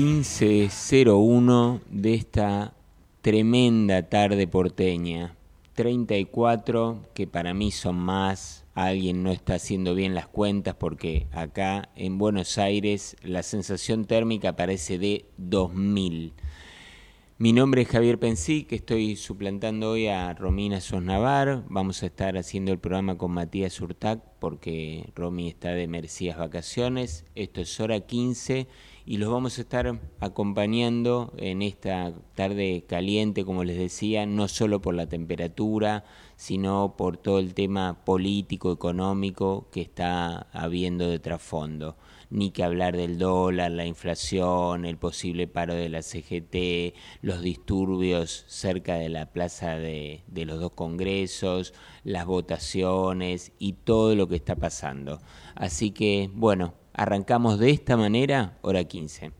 15.01 de esta tremenda tarde porteña. 34 que para mí son más. Alguien no está haciendo bien las cuentas porque acá en Buenos Aires la sensación térmica parece de 2000. Mi nombre es Javier que estoy suplantando hoy a Romina Sosnavar. Vamos a estar haciendo el programa con Matías Urtac porque Romy está de merecidas vacaciones. Esto es hora 15 y los vamos a estar acompañando en esta tarde caliente, como les decía, no solo por la temperatura, sino por todo el tema político, económico que está habiendo de trasfondo. Ni que hablar del dólar, la inflación, el posible paro de la CGT, los disturbios cerca de la plaza de, de los dos congresos, las votaciones y todo lo que está pasando. Así que, bueno, Arrancamos de esta manera, hora 15.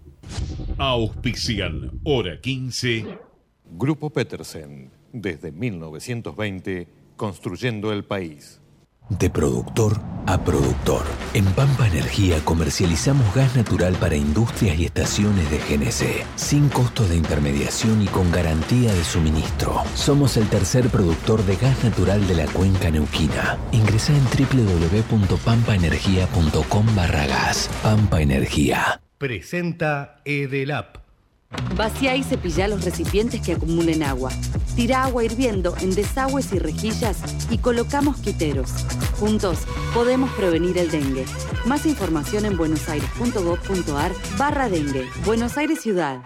Auspician, hora 15. Grupo Petersen, desde 1920, construyendo el país. De productor a productor. En Pampa Energía comercializamos gas natural para industrias y estaciones de GNC, sin costo de intermediación y con garantía de suministro. Somos el tercer productor de gas natural de la cuenca neuquina. Ingresa en www.pampaenergia.com barra gas. Pampa Energía. Presenta Edelap Vacía y cepilla los recipientes que acumulen agua. Tira agua hirviendo en desagües y rejillas y colocamos quiteros. Juntos podemos prevenir el dengue. Más información en buenosaires.gov.ar barra dengue. Buenos Aires Ciudad.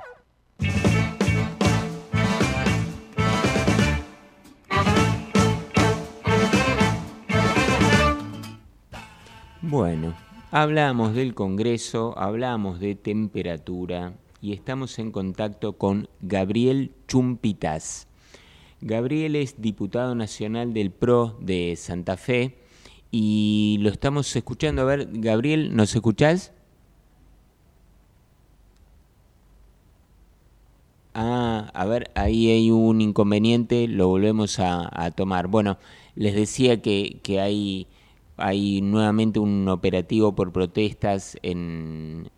Bueno, hablamos del Congreso, hablamos de temperatura, y estamos en contacto con Gabriel Chumpitas. Gabriel es diputado nacional del PRO de Santa Fe y lo estamos escuchando. A ver, Gabriel, ¿nos escuchás? Ah, a ver, ahí hay un inconveniente, lo volvemos a, tomar. Bueno, les decía que, que hay hay nuevamente un operativo por protestas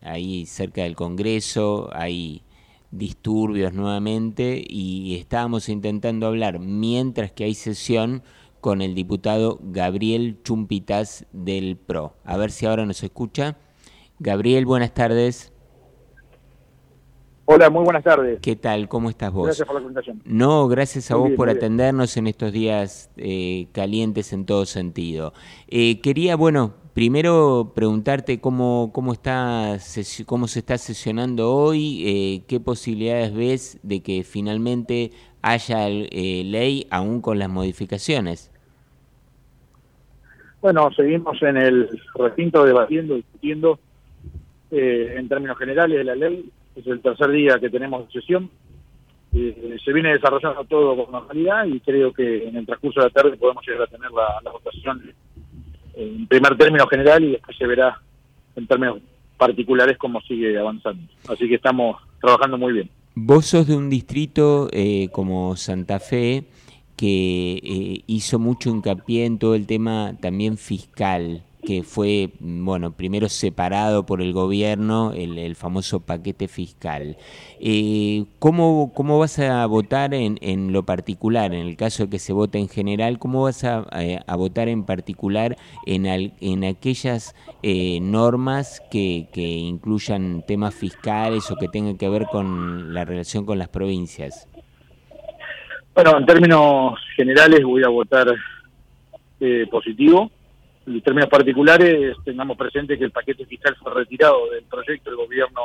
ahí cerca del Congreso, hay disturbios nuevamente y estábamos intentando hablar mientras que hay sesión con el diputado Gabriel Chumpitas del PRO. A ver si ahora nos escucha. Gabriel, buenas tardes. Hola, muy buenas tardes. ¿Qué tal? ¿Cómo estás vos? Gracias por la presentación. No, gracias a vos por atendernos en estos días eh, calientes en todo sentido. Eh, quería, bueno, primero preguntarte cómo, cómo, está, cómo se está sesionando hoy, eh, qué posibilidades ves de que finalmente haya ley aún con las modificaciones. Bueno, seguimos en el recinto debatiendo, discutiendo en términos generales de la ley es el tercer día que tenemos sesión. Eh, se viene desarrollando todo con normalidad y creo que en el transcurso de la tarde podemos llegar a tener la, votación en primer término general y después se verá en términos particulares cómo sigue avanzando. Así que estamos trabajando muy bien. Vos sos de un distrito eh, como Santa Fe que eh, hizo mucho hincapié en todo el tema también fiscal que fue, bueno, primero separado por el gobierno, el, famoso paquete fiscal. Eh, ¿cómo, ¿Cómo vas a votar en, en lo particular, en el caso de que se vote en general, cómo vas a, eh, votar en particular en, en aquellas eh, normas que, que incluyan temas fiscales o que tengan que ver con la relación con las provincias? Bueno, en términos generales voy a votar positivo en términos particulares, tengamos presente que el paquete fiscal fue retirado del proyecto, el gobierno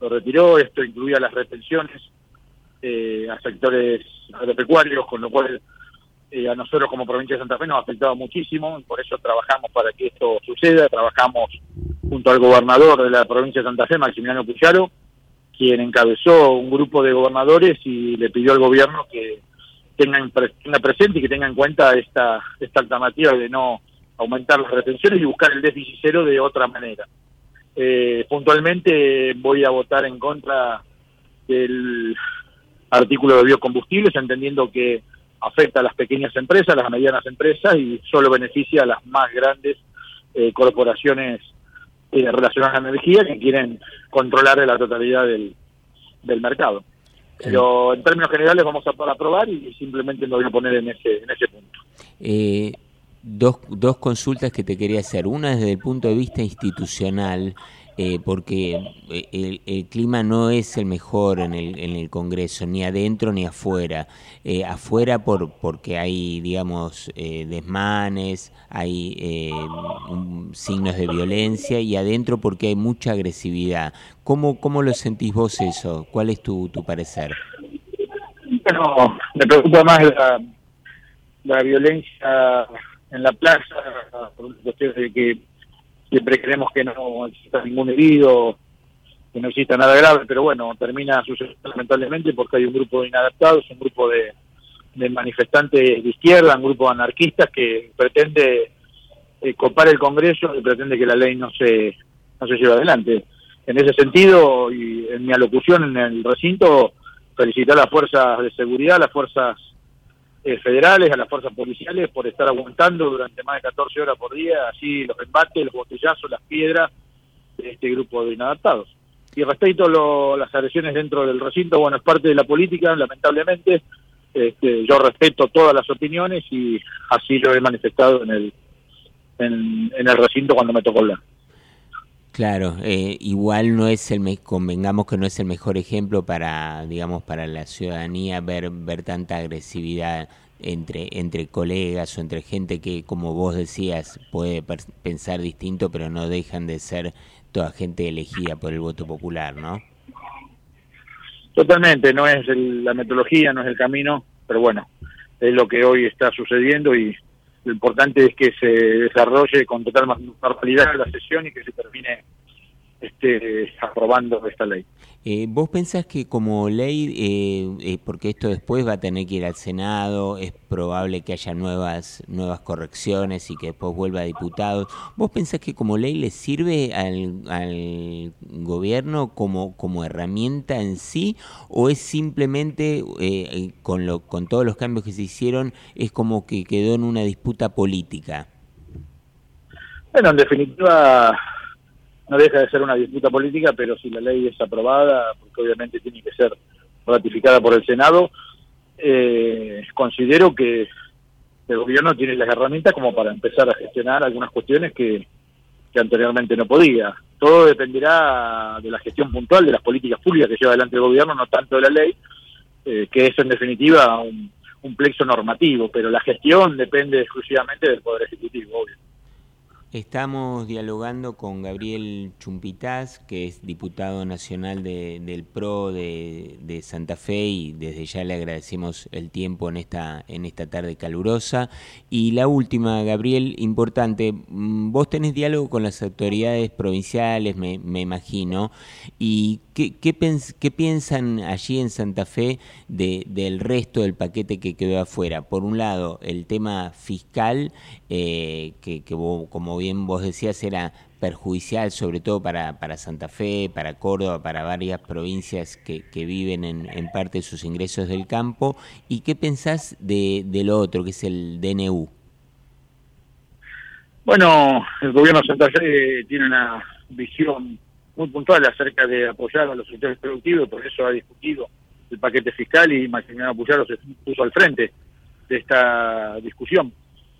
lo retiró, esto incluía las retenciones eh, a sectores agropecuarios, con lo cual eh, a nosotros como provincia de Santa Fe nos ha afectado muchísimo, y por eso trabajamos para que esto suceda, trabajamos junto al gobernador de la provincia de Santa Fe, Maximiliano Pucharo, quien encabezó un grupo de gobernadores y le pidió al gobierno que tenga presente y que tenga en cuenta esta, esta alternativa de no aumentar las retenciones y buscar el déficit cero de otra manera. Eh, puntualmente voy a votar en contra del artículo de biocombustibles, entendiendo que afecta a las pequeñas empresas, a las medianas empresas y solo beneficia a las más grandes eh, corporaciones eh, relacionadas a la energía que quieren controlar la totalidad del, del mercado. Pero en términos generales vamos a aprobar y simplemente me voy a poner en ese, en ese punto. Eh, dos, dos consultas que te quería hacer. Una desde el punto de vista institucional. Eh, porque eh, el, clima no es el mejor en el, en el Congreso, ni adentro ni afuera. Eh, afuera por, porque hay, digamos, desmanes, hay signos de violencia, y adentro porque hay mucha agresividad. ¿Cómo, cómo lo sentís vos eso? ¿Cuál es tu, tu parecer? Bueno, me preocupa más la, la violencia en la plaza, por cuestión de que siempre creemos que no exista ningún herido, que no exista nada grave, pero bueno, termina sucediendo lamentablemente porque hay un grupo de inadaptados, un grupo de, manifestantes de izquierda, un grupo de anarquistas que pretende eh, copar el Congreso y pretende que la ley no se, no se lleve adelante. En ese sentido, y en mi alocución en el recinto, felicitar a las fuerzas de seguridad, a las fuerzas eh, federales, a las fuerzas policiales por estar aguantando durante más de 14 horas por día, así los embates, los botellazos, las piedras de este grupo de inadaptados. Y respecto a las agresiones dentro del recinto, bueno, es parte de la política, lamentablemente. Este, yo respeto todas las opiniones y así lo he manifestado en el, en, en el recinto cuando me tocó hablar. Claro, eh, igual no es el convengamos que no es el mejor ejemplo para digamos para la ciudadanía ver ver tanta agresividad entre entre colegas o entre gente que como vos decías puede pensar distinto pero no dejan de ser toda gente elegida por el voto popular, ¿no? Totalmente, no es la metodología, no es el camino, pero bueno, es lo que hoy está sucediendo y lo importante es que se desarrolle con total normalidad la sesión y que se termine este, aprobando esta ley. Eh, ¿Vos pensás que como ley, eh, eh, porque esto después va a tener que ir al Senado, es probable que haya nuevas nuevas correcciones y que después vuelva a diputados, ¿vos pensás que como ley le sirve al, al gobierno como, como herramienta en sí o es simplemente, con, lo, con todos los cambios que se hicieron, es como que quedó en una disputa política? Bueno, en definitiva no deja de ser una disputa política, pero si la ley es aprobada, porque obviamente tiene que ser ratificada por el Senado, eh, considero que el gobierno tiene las herramientas como para empezar a gestionar algunas cuestiones que, anteriormente no podía. Todo dependerá de la gestión puntual de las políticas públicas que lleva adelante el gobierno, no tanto de la ley, eh, que es en definitiva un, un plexo normativo, pero la gestión depende exclusivamente del Poder Ejecutivo, obvio. Estamos dialogando con Gabriel Chumpitaz, que es diputado nacional del PRO de, Santa Fe y desde ya le agradecemos el tiempo en esta, en esta tarde calurosa. Y la última, Gabriel, importante, mm, vos tenés diálogo con las autoridades provinciales, me, imagino, y ¿qué, piensan allí en Santa Fe del resto del paquete que quedó afuera? Por un lado, el tema fiscal, eh, que, como bien vos decías, era perjudicial sobre todo para, Santa Fe, para Córdoba, para varias provincias que, que viven en, en, parte de sus ingresos del campo. ¿Y qué pensás de, de lo otro, que es el DNU? Bueno, el gobierno de Santa Fe tiene una visión muy puntual acerca de apoyar a los sectores productivos, por eso ha discutido el paquete fiscal y Maximiliano Puyaro se puso al frente de esta discusión.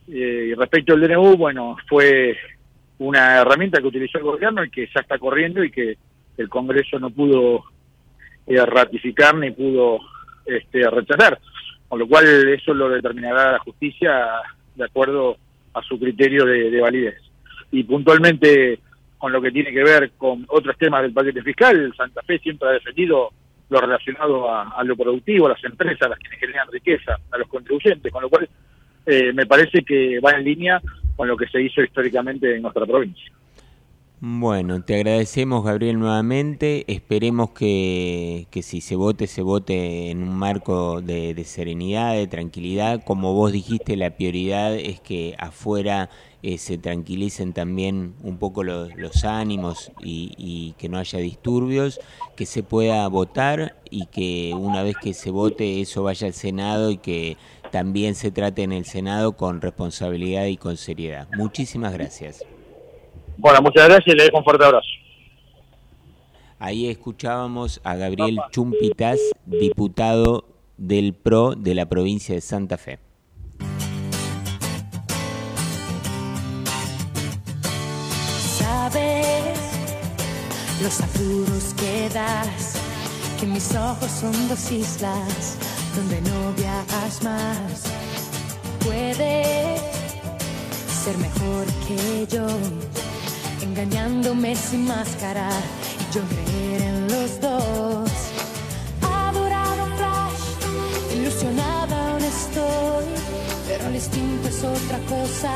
Eh, y respecto al DNU, bueno, fue una herramienta que utilizó el gobierno y que ya está corriendo y que el Congreso no pudo eh, ratificar ni pudo este, rechazar. Con lo cual eso lo determinará la justicia de acuerdo a su criterio de, validez. Y puntualmente con lo que tiene que ver con otros temas del paquete fiscal, Santa Fe siempre ha defendido lo relacionado a, lo productivo, a las empresas, a las que generan riqueza, a los contribuyentes, con lo cual eh, me parece que va en línea con lo que se hizo históricamente en nuestra provincia. Bueno, te agradecemos Gabriel nuevamente, esperemos que, que si se vote, se vote en un marco de, serenidad, de tranquilidad. Como vos dijiste, la prioridad es que afuera eh, se tranquilicen también un poco los, ánimos y, y, que no haya disturbios, que se pueda votar y que una vez que se vote eso vaya al Senado y que también se trate en el Senado con responsabilidad y con seriedad. Muchísimas gracias. Bueno, muchas gracias y le dejo un fuerte abrazo. Ahí escuchábamos a Gabriel Chumpitas, diputado del PRO de la provincia de Santa Fe. Los apuros que das, que mis ojos son dos islas donde no viajas más. Puedes ser mejor que yo, engañándome sin máscara y yo creer en los dos. Adorado Flash, ilusionada aún estoy, pero el instinto es otra cosa.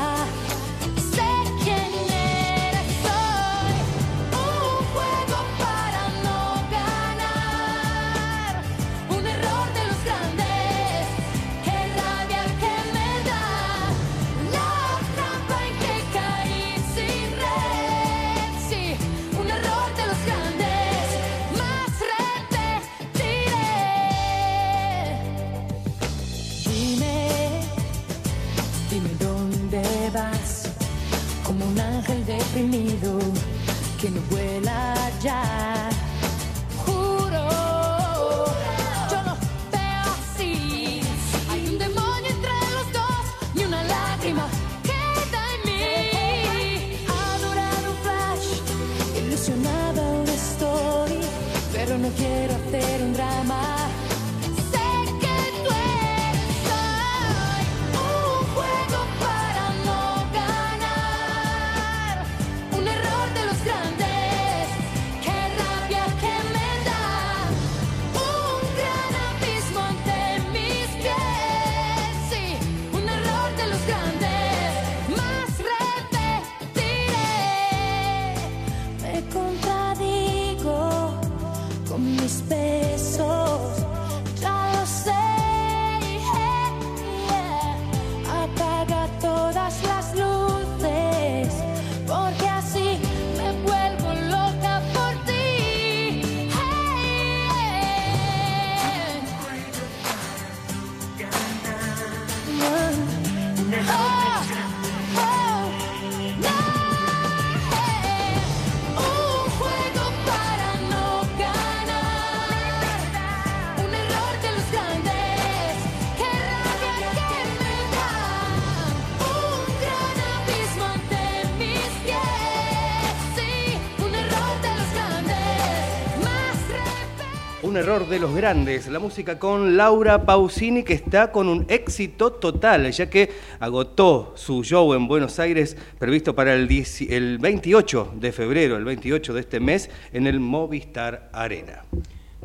Un error de los grandes, la música con Laura Pausini que está con un éxito total, ya que agotó su show en Buenos Aires previsto para el, 10 el 28 de febrero, el 28 de este mes, en el Movistar Arena.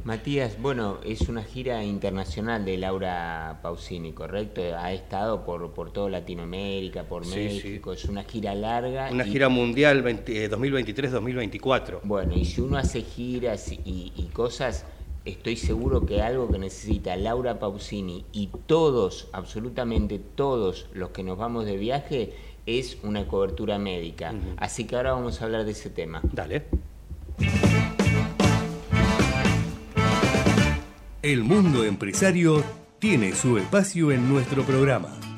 Matías, bueno, es una gira internacional de Laura Pausini, ¿correcto? Ha estado por, por toda Latinoamérica, por Sí, México, es una gira larga. Una y- gira mundial 20 eh, 2023-2024. Bueno, y si uno hace giras y, y cosas, estoy seguro que algo que necesita Laura Pausini y todos, absolutamente todos los que nos vamos de viaje, es una cobertura médica. Así que ahora vamos a hablar de ese tema. Dale. El mundo empresario tiene su espacio en nuestro programa.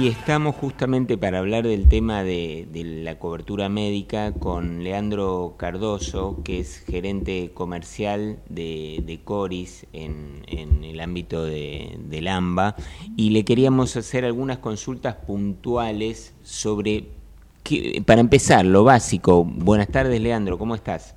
Y estamos justamente para hablar del tema de, la cobertura médica con Leandro Cardoso, que es gerente comercial de, Coris en, el ámbito de, del AMBA, y le queríamos hacer algunas consultas puntuales sobre, para empezar, lo básico. Buenas tardes, Leandro, ¿cómo estás?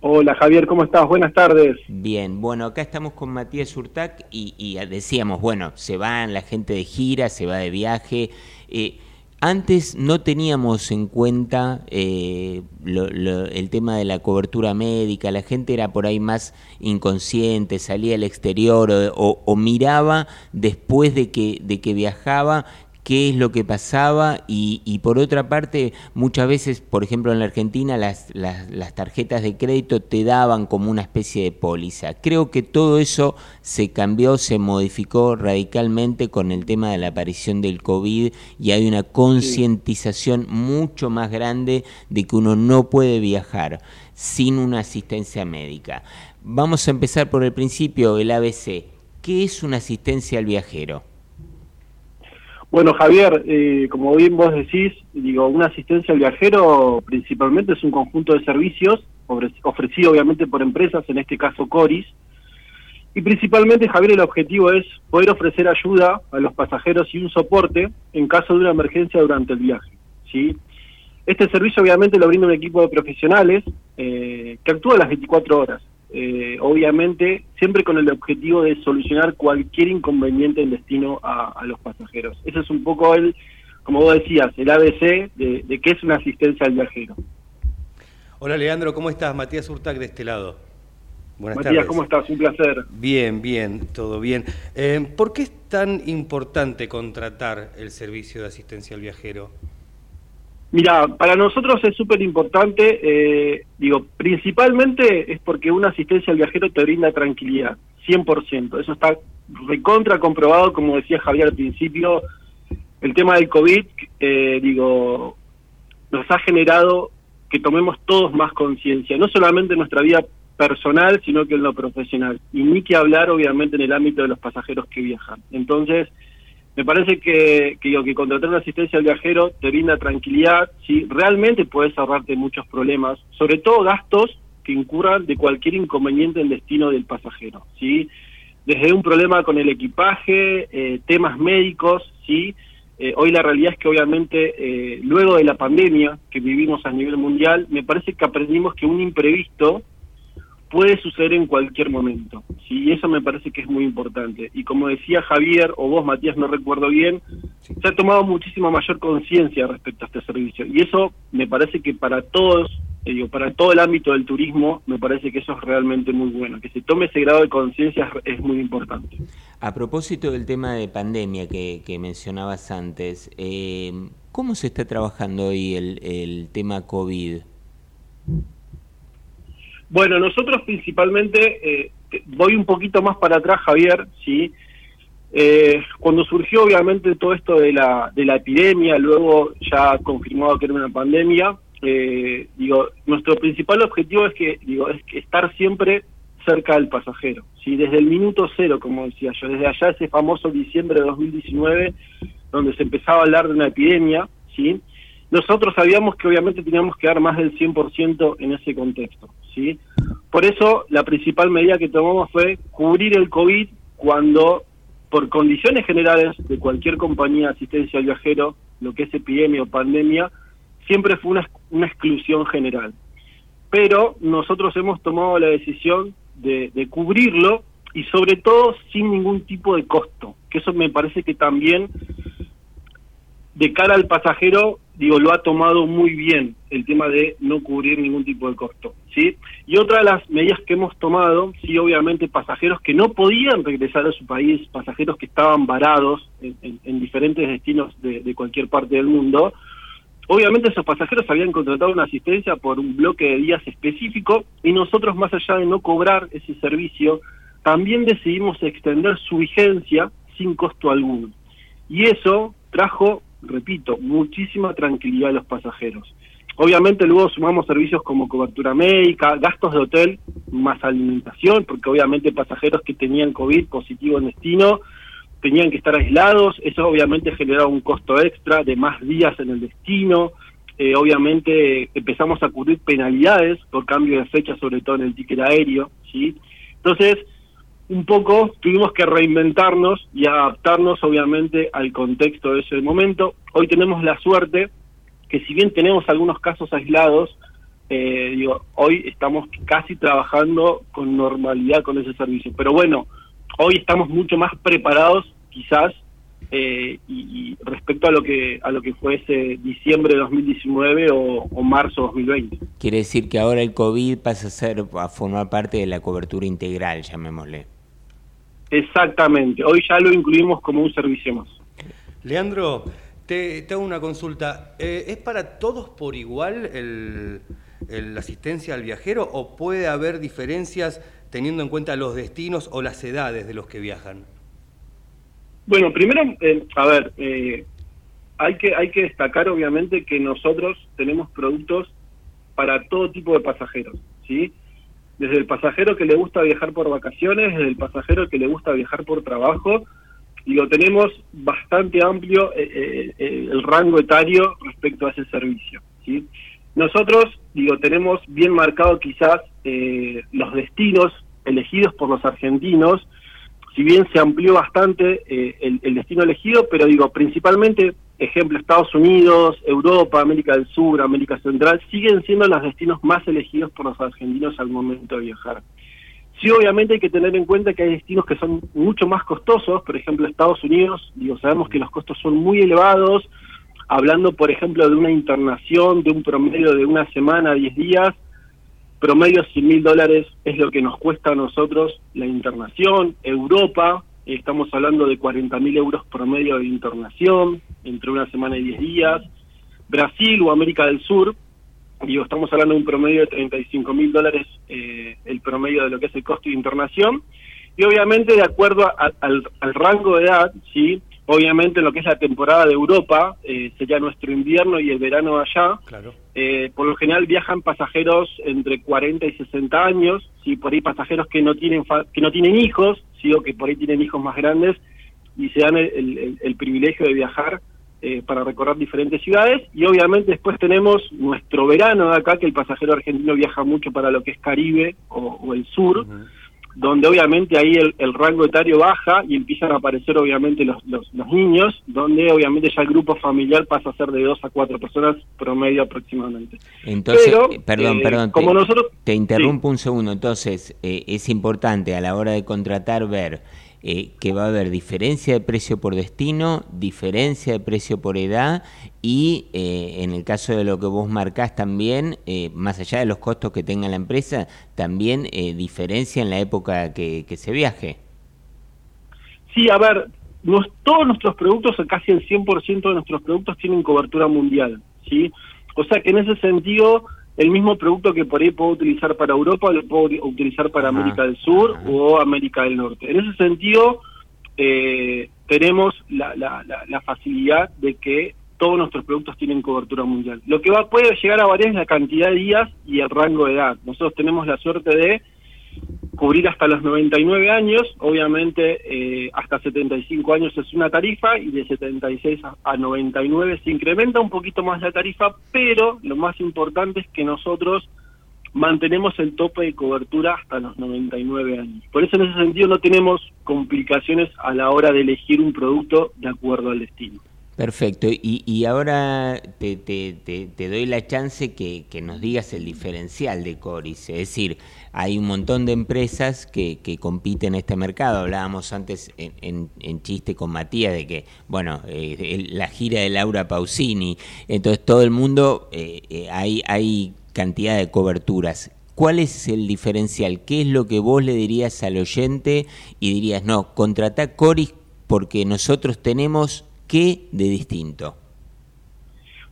Hola Javier, ¿cómo estás? Buenas tardes. Bien, bueno, acá estamos con Matías Urtac y, y decíamos, bueno, se van la gente de gira, se va de viaje. Eh, antes no teníamos en cuenta eh, lo- lo- el tema de la cobertura médica, la gente era por ahí más inconsciente, salía al exterior o, o- o miraba después de que, de que viajaba qué es lo que pasaba y, y por otra parte muchas veces, por ejemplo en la Argentina, las, las, las tarjetas de crédito te daban como una especie de póliza. Creo que todo eso se cambió, se modificó radicalmente con el tema de la aparición del COVID y hay una concientización mucho más grande de que uno no puede viajar sin una asistencia médica. Vamos a empezar por el principio, el ABC. ¿Qué es una asistencia al viajero? Bueno, Javier, eh, como bien vos decís, digo, una asistencia al viajero principalmente es un conjunto de servicios ofrecido obviamente por empresas, en este caso Coris, y principalmente, Javier, el objetivo es poder ofrecer ayuda a los pasajeros y un soporte en caso de una emergencia durante el viaje. ¿sí? Este servicio obviamente lo brinda un equipo de profesionales eh, que actúa las 24 horas. Eh, obviamente siempre con el objetivo de solucionar cualquier inconveniente en destino a, los pasajeros. Ese es un poco el, como vos decías, el ABC de, de qué es una asistencia al viajero. Hola Leandro, ¿cómo estás? Matías Urtac de este lado. Buenas Matías, ¿cómo estás? Un placer. Bien, bien, todo bien. Eh, ¿Por qué es tan importante contratar el servicio de asistencia al viajero? Mira, para nosotros es súper importante, eh, digo, principalmente es porque una asistencia al viajero te brinda tranquilidad, 100%. Eso está recontra comprobado, como decía Javier al principio, el tema del COVID, eh, digo, nos ha generado que tomemos todos más conciencia, no solamente en nuestra vida personal, sino que en lo profesional. Y ni que hablar, obviamente, en el ámbito de los pasajeros que viajan. Entonces, me parece que, que, digo, que contratar una asistencia al viajero te brinda tranquilidad, ¿sí? realmente puedes ahorrarte muchos problemas, sobre todo gastos que incurran de cualquier inconveniente en destino del pasajero. ¿sí? Desde un problema con el equipaje, eh, temas médicos, ¿sí? Eh, hoy la realidad es que obviamente eh, luego de la pandemia que vivimos a nivel mundial, me parece que aprendimos que un imprevisto puede suceder en cualquier momento. ¿sí? Y eso me parece que es muy importante. Y como decía Javier, o vos, Matías, no recuerdo bien, se ha tomado muchísima mayor conciencia respecto a este servicio. Y eso me parece que para todos, eh, digo, para todo el ámbito del turismo, me parece que eso es realmente muy bueno. Que se tome ese grado de conciencia es, muy importante. A propósito del tema de pandemia que, mencionabas antes, eh, ¿cómo se está trabajando hoy el, el tema COVID? Bueno, nosotros principalmente, eh, voy un poquito más para atrás, Javier, ¿sí? Eh, cuando surgió obviamente todo esto de la, de la epidemia, luego ya confirmado que era una pandemia, eh, digo, nuestro principal objetivo es que, digo, es que estar siempre cerca del pasajero, ¿sí? Desde el minuto cero, como decía yo, desde allá ese famoso diciembre de 2019, donde se empezaba a hablar de una epidemia, ¿sí? Nosotros sabíamos que obviamente teníamos que dar más del 100% en ese contexto, ¿sí? Por eso la principal medida que tomamos fue cubrir el COVID cuando, por condiciones generales de cualquier compañía de asistencia al viajero, lo que es epidemia o pandemia, siempre fue una, una exclusión general. Pero nosotros hemos tomado la decisión de, de cubrirlo y sobre todo sin ningún tipo de costo, que eso me parece que también de cara al pasajero digo, lo ha tomado muy bien el tema de no cubrir ningún tipo de costo, ¿sí? Y otra de las medidas que hemos tomado, sí, obviamente pasajeros que no podían regresar a su país, pasajeros que estaban varados en, diferentes destinos de, cualquier parte del mundo, obviamente esos pasajeros habían contratado una asistencia por un bloque de días específico y nosotros, más allá de no cobrar ese servicio, también decidimos extender su vigencia sin costo alguno. Y eso trajo repito, muchísima tranquilidad a los pasajeros. Obviamente luego sumamos servicios como cobertura médica, gastos de hotel, más alimentación, porque obviamente pasajeros que tenían COVID positivo en destino tenían que estar aislados, eso obviamente generaba un costo extra de más días en el destino, eh, obviamente empezamos a cubrir penalidades por cambio de fecha, sobre todo en el ticket aéreo, ¿sí? Entonces, un poco tuvimos que reinventarnos y adaptarnos obviamente al contexto de ese momento. Hoy tenemos la suerte que si bien tenemos algunos casos aislados, eh, hoy estamos casi trabajando con normalidad con ese servicio. Pero bueno, hoy estamos mucho más preparados quizás eh, y, respecto a lo que a lo que fue ese diciembre de 2019 o, o marzo 2020. Quiere decir que ahora el COVID pasa a ser a formar parte de la cobertura integral, llamémosle. Exactamente, hoy ya lo incluimos como un servicio más. Leandro, te, hago una consulta. Eh, ¿Es para todos por igual el, la asistencia al viajero o puede haber diferencias teniendo en cuenta los destinos o las edades de los que viajan? Bueno, primero, eh, a ver, eh, hay, que, hay que destacar obviamente que nosotros tenemos productos para todo tipo de pasajeros, ¿sí? Desde el pasajero que le gusta viajar por vacaciones, desde el pasajero que le gusta viajar por trabajo, digo, tenemos bastante amplio eh, eh, eh, el rango etario respecto a ese servicio. Nosotros, digo, tenemos bien marcado quizás los destinos elegidos por los argentinos, si bien se amplió bastante el, el, destino elegido, pero digo, principalmente, ejemplo, Estados Unidos, Europa, América del Sur, América Central, siguen siendo los destinos más elegidos por los argentinos al momento de viajar. Sí, obviamente hay que tener en cuenta que hay destinos que son mucho más costosos, por ejemplo Estados Unidos, digo, sabemos que los costos son muy elevados, hablando por ejemplo de una internación, de un promedio de una semana, 10 días, promedio 100 mil dólares es lo que nos cuesta a nosotros la internación, Europa, estamos hablando de 40 mil euros promedio de internación, entre una semana y 10 días, Brasil o América del Sur, digo, estamos hablando de un promedio de 35 mil dólares eh, el promedio de lo que es el costo de internación, y obviamente de acuerdo al, rango de edad, sí, obviamente en lo que es la temporada de Europa, eh, sería nuestro invierno y el verano allá, claro. eh, por lo general viajan pasajeros entre 40 y 60 años, sí, por ahí pasajeros que no tienen que no tienen hijos, que por ahí tienen hijos más grandes y se dan el privilegio de viajar eh, para recorrer diferentes ciudades. Y obviamente después tenemos nuestro verano de acá que el pasajero argentino viaja mucho para lo que es Caribe o, el sur donde obviamente ahí el, rango etario baja y empiezan a aparecer obviamente los, los, niños donde obviamente ya el grupo familiar pasa a ser de dos a cuatro personas promedio aproximadamente. Entonces eh, perdón eh, perdón como te, nosotros te interrumpo un segundo. Entonces es importante a la hora de contratar ver eh, que va a haber diferencia de precio por destino, diferencia de precio por edad y eh, en el caso de lo que vos marcás también, eh, más allá de los costos que tenga la empresa, también diferencia en la época que, se viaje. Sí, a ver, todos nuestros productos, casi el 100% de nuestros productos tienen cobertura mundial, ¿sí? O sea que en ese sentido el mismo producto que por ahí puedo utilizar para Europa lo puedo utilizar para América del Sur o América del Norte. En ese sentido, eh, tenemos la, la, la, facilidad de que todos nuestros productos tienen cobertura mundial. Lo que va puede llegar a variar es la cantidad de días y el rango de edad. Nosotros tenemos la suerte de cubrir hasta los 99 años, obviamente eh, hasta 75 años es una tarifa y de 76 a 99 se incrementa un poquito más la tarifa, pero lo más importante es que nosotros mantenemos el tope de cobertura hasta los 99 años. Por eso en ese sentido no tenemos complicaciones a la hora de elegir un producto de acuerdo al destino. Perfecto, y, y ahora te, te, doy la chance que, nos digas el diferencial de Coris, es decir, hay un montón de empresas que, compiten en este mercado, hablábamos antes en, en, chiste con Matías de que, bueno, eh, la gira de Laura Pausini, entonces todo el mundo, eh, eh, hay, hay cantidad de coberturas. ¿Cuál es el diferencial? ¿Qué es lo que vos le dirías al oyente y dirías, no, contrata Coris porque nosotros tenemos ¿Qué de distinto?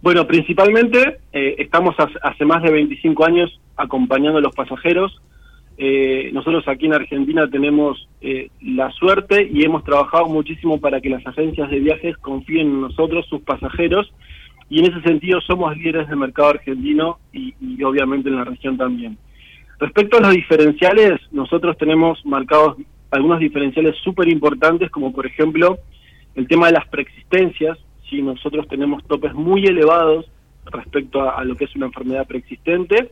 Bueno, principalmente eh, estamos hace más de 25 años acompañando a los pasajeros. Eh, nosotros aquí en Argentina tenemos eh, la suerte y hemos trabajado muchísimo para que las agencias de viajes confíen en nosotros, sus pasajeros, y en ese sentido somos líderes del mercado argentino y, y obviamente en la región también. Respecto a los diferenciales, nosotros tenemos marcados algunos diferenciales súper importantes, como por ejemplo el tema de las preexistencias, si nosotros tenemos topes muy elevados respecto a, lo que es una enfermedad preexistente,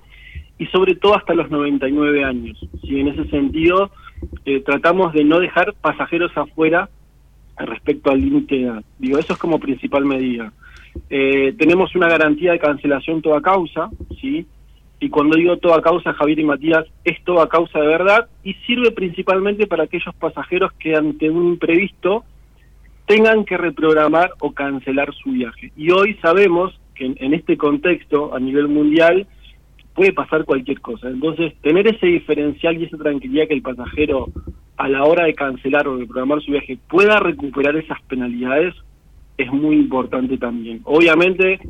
y sobre todo hasta los 99 años. Si en ese sentido eh, tratamos de no dejar pasajeros afuera respecto al límite de edad. Digo, eso es como principal medida. Eh, tenemos una garantía de cancelación toda causa, ¿sí? Y cuando digo toda causa, Javier y Matías, es toda causa de verdad y sirve principalmente para aquellos pasajeros que ante un imprevisto tengan que reprogramar o cancelar su viaje. Y hoy sabemos que en, este contexto, a nivel mundial, puede pasar cualquier cosa. Entonces, tener ese diferencial y esa tranquilidad que el pasajero a la hora de cancelar o reprogramar su viaje pueda recuperar esas penalidades es muy importante también. Obviamente,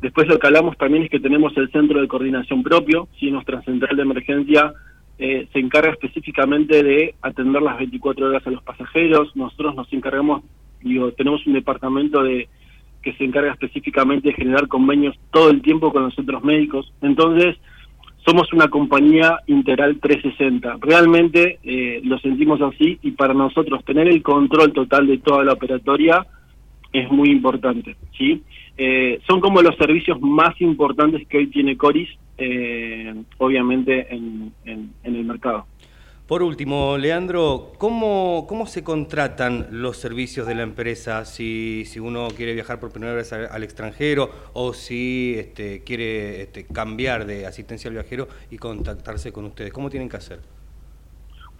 después lo que hablamos también es que tenemos el centro de coordinación propio, si nuestra central de emergencia eh, se encarga específicamente de atender las 24 horas a los pasajeros, nosotros nos encargamos Digo, tenemos un departamento de que se encarga específicamente de generar convenios todo el tiempo con los centros médicos. Entonces, somos una compañía integral 360. Realmente eh, lo sentimos así y para nosotros tener el control total de toda la operatoria es muy importante. ¿sí? Eh, son como los servicios más importantes que hoy tiene Coris, eh, obviamente, en, en, el mercado. Por último, Leandro, ¿cómo, ¿cómo se contratan los servicios de la empresa si, si uno quiere viajar por primera vez al, al extranjero o si este, quiere este, cambiar de asistencia al viajero y contactarse con ustedes? ¿Cómo tienen que hacer?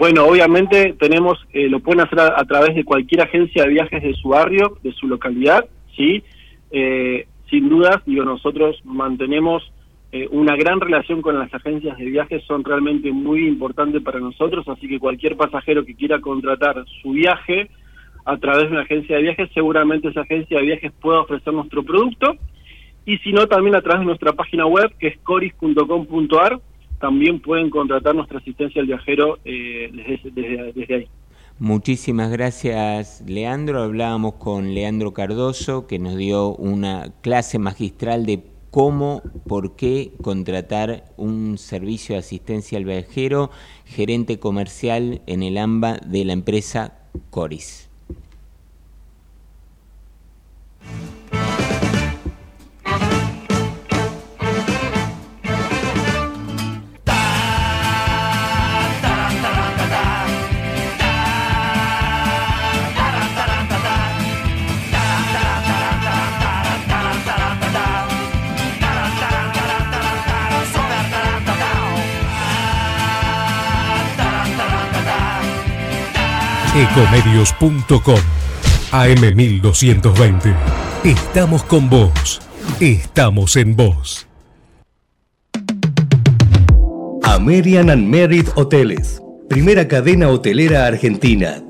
Bueno, obviamente tenemos, eh, lo pueden hacer a, través de cualquier agencia de viajes de su barrio, de su localidad, ¿sí? Eh, sin dudas, digo, nosotros mantenemos eh, una gran relación con las agencias de viajes son realmente muy importantes para nosotros, así que cualquier pasajero que quiera contratar su viaje a través de una agencia de viajes, seguramente esa agencia de viajes pueda ofrecer nuestro producto, y si no, también a través de nuestra página web, que es coris.com.ar, también pueden contratar nuestra asistencia al viajero eh, desde, desde, ahí. Muchísimas gracias, Leandro. Hablábamos con Leandro Cardoso, que nos dio una clase magistral de cómo, por qué contratar un servicio de asistencia al viajero, gerente comercial en el AMBA de la empresa Coris. Ecomedios.com AM1220. Estamos con vos. Estamos en vos. American and Merit Hoteles. Primera cadena hotelera argentina.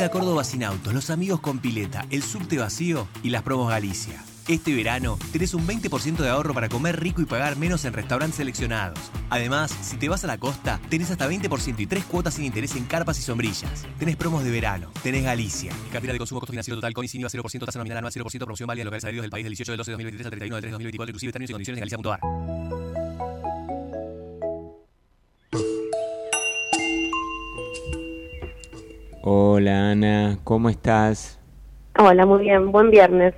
Avenida Córdoba sin autos, los amigos con pileta, el subte vacío y las promos Galicia. Este verano tenés un 20% de ahorro para comer rico y pagar menos en restaurantes seleccionados. Además, si te vas a la costa, tenés hasta 20% y 3 cuotas sin interés en carpas y sombrillas. Tenés promos de verano, tenés Galicia. Cartera de consumo costo financiero total con ICINIVA 0%, tasa nominal anual 0%, promoción válida en locales adheridos del país del 18 del 12 de 2023 al 31 del 3 de 2024, inclusive términos y condiciones en galicia.ar. Hola Ana, ¿cómo estás? Hola, muy bien, buen viernes.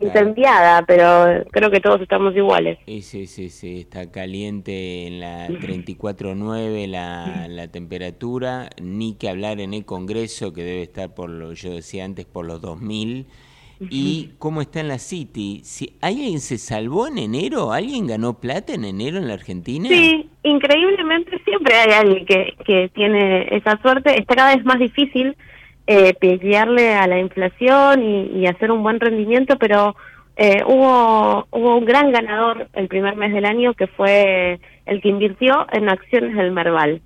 Incendiada, pero creo que todos estamos iguales. Sí, sí, sí, sí, está caliente en la 34.9 la, la temperatura, ni que hablar en el Congreso, que debe estar por lo, yo decía antes, por los 2000. ¿Y cómo está en la City? Si ¿Alguien se salvó en enero? ¿Alguien ganó plata en enero en la Argentina? Sí, increíblemente siempre hay alguien que, que tiene esa suerte. Está cada vez más difícil eh, pelearle a la inflación y, y hacer un buen rendimiento, pero eh, hubo, hubo un gran ganador el primer mes del año que fue el que invirtió en acciones del Merval.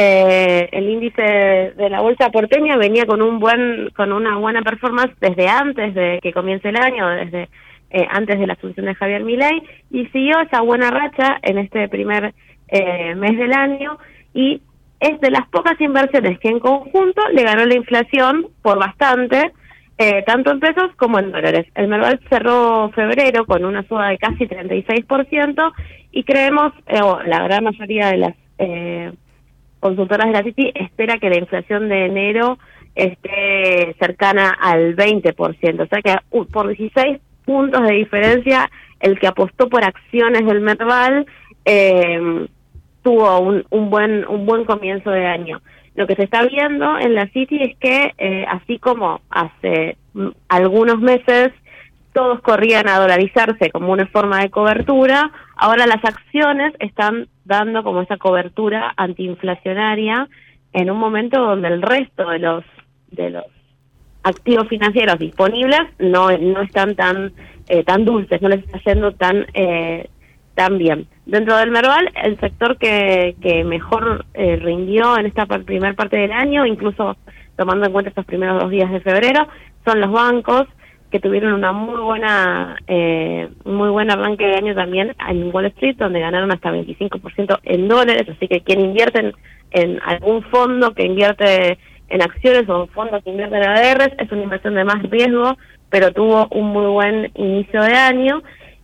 Eh, el índice de la bolsa porteña venía con un buen con una buena performance desde antes de que comience el año desde eh, antes de la asunción de Javier Milei y siguió esa buena racha en este primer eh, mes del año y es de las pocas inversiones que en conjunto le ganó la inflación por bastante eh, tanto en pesos como en dólares. El Merval cerró febrero con una suba de casi 36% y creemos, eh, o la gran mayoría de las eh, consultoras de la Citi espera que la inflación de enero esté cercana al 20%, o sea que uh, por 16 puntos de diferencia el que apostó por acciones del Merval eh, tuvo un, un buen un buen comienzo de año. Lo que se está viendo en la City es que eh, así como hace mm, algunos meses todos corrían a dolarizarse como una forma de cobertura, ahora las acciones están dando como esa cobertura antiinflacionaria en un momento donde el resto de los de los activos financieros disponibles no no están tan eh, tan dulces, no les está yendo tan eh, tan bien. Dentro del Merval, el sector que, que mejor eh, rindió en esta primera parte del año, incluso tomando en cuenta estos primeros dos días de febrero, son los bancos que tuvieron una muy buena eh, muy buen arranque de año también en Wall Street, donde ganaron hasta 25% en dólares, así que quien invierte en, algún fondo que invierte en acciones o fondo que invierte en ADRs es una inversión de más riesgo, pero tuvo un muy buen inicio de año.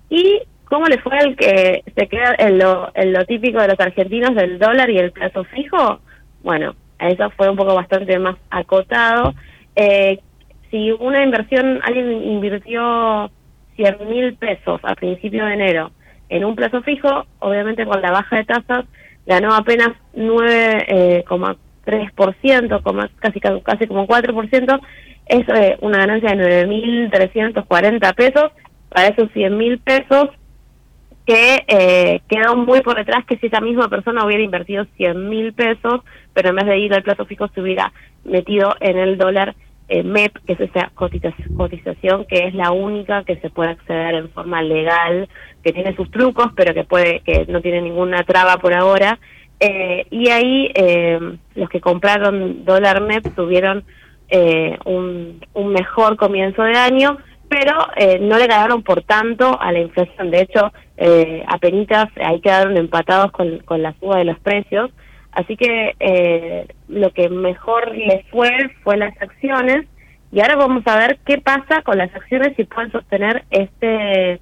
Y cómo le fue el que se queda en lo, en lo típico de los argentinos del dólar y el plazo fijo, bueno, eso fue un poco bastante más acotado. Eh, si una inversión, alguien invirtió 100 mil pesos a principio de enero en un plazo fijo, obviamente con la baja de tasas ganó apenas 9,3%, eh, casi, casi como 4%, es eh, una ganancia de 9.340 pesos. Para esos 100 mil pesos que eh, quedó muy por detrás que si esa misma persona hubiera invertido 100 mil pesos, pero en vez de ir al plazo fijo se hubiera metido en el dólar eh, MEP, que es esa cotización que es la única que se puede acceder en forma legal, que tiene sus trucos, pero que puede que no tiene ninguna traba por ahora. Eh, y ahí eh, los que compraron dólar MEP tuvieron eh, un, un mejor comienzo de año pero eh, no le ganaron por tanto a la inflación. De hecho, eh, apenas ahí quedaron empatados con, con la suba de los precios. Así que eh, lo que mejor les fue fue las acciones. Y ahora vamos a ver qué pasa con las acciones si pueden sostener este